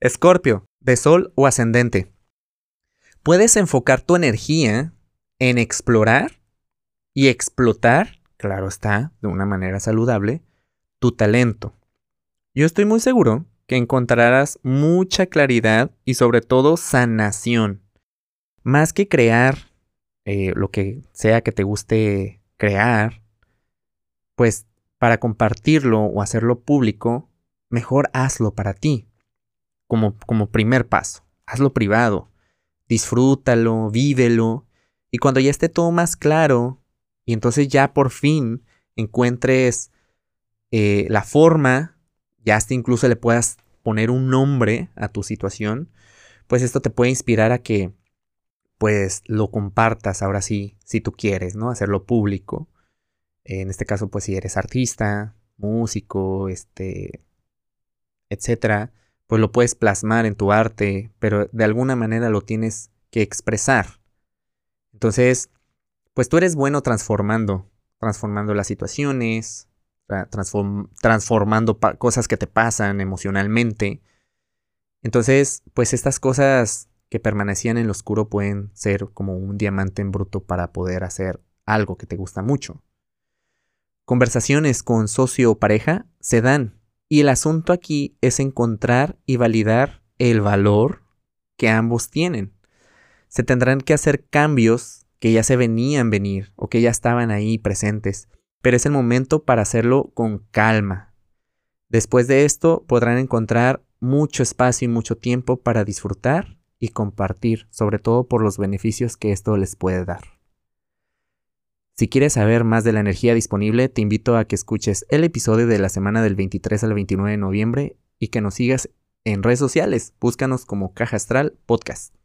Escorpio, de Sol o ascendente. Puedes enfocar tu energía en explorar y explotar, claro está, de una manera saludable, tu talento. Yo estoy muy seguro que encontrarás mucha claridad y sobre todo sanación. Más que crear eh, lo que sea que te guste crear, pues para compartirlo o hacerlo público, mejor hazlo para ti, como, como primer paso. Hazlo privado, disfrútalo, vívelo, y cuando ya esté todo más claro, y entonces ya por fin encuentres eh, la forma, ya hasta incluso le puedas poner un nombre a tu situación, pues esto te puede inspirar a que pues lo compartas ahora sí, si tú quieres, ¿no? Hacerlo público. En este caso, pues si eres artista, músico, este, etcétera, pues lo puedes plasmar en tu arte, pero de alguna manera lo tienes que expresar. Entonces, pues tú eres bueno transformando, transformando las situaciones, transformando cosas que te pasan emocionalmente. Entonces, pues estas cosas que permanecían en lo oscuro pueden ser como un diamante en bruto para poder hacer algo que te gusta mucho. Conversaciones con socio o pareja se dan y el asunto aquí es encontrar y validar el valor que ambos tienen. Se tendrán que hacer cambios que ya se venían venir o que ya estaban ahí presentes, pero es el momento para hacerlo con calma. Después de esto podrán encontrar mucho espacio y mucho tiempo para disfrutar y compartir, sobre todo por los beneficios que esto les puede dar. Si quieres saber más de la energía disponible, te invito a que escuches el episodio de la semana del 23 al 29 de noviembre y que nos sigas en redes sociales. Búscanos como Caja Astral Podcast.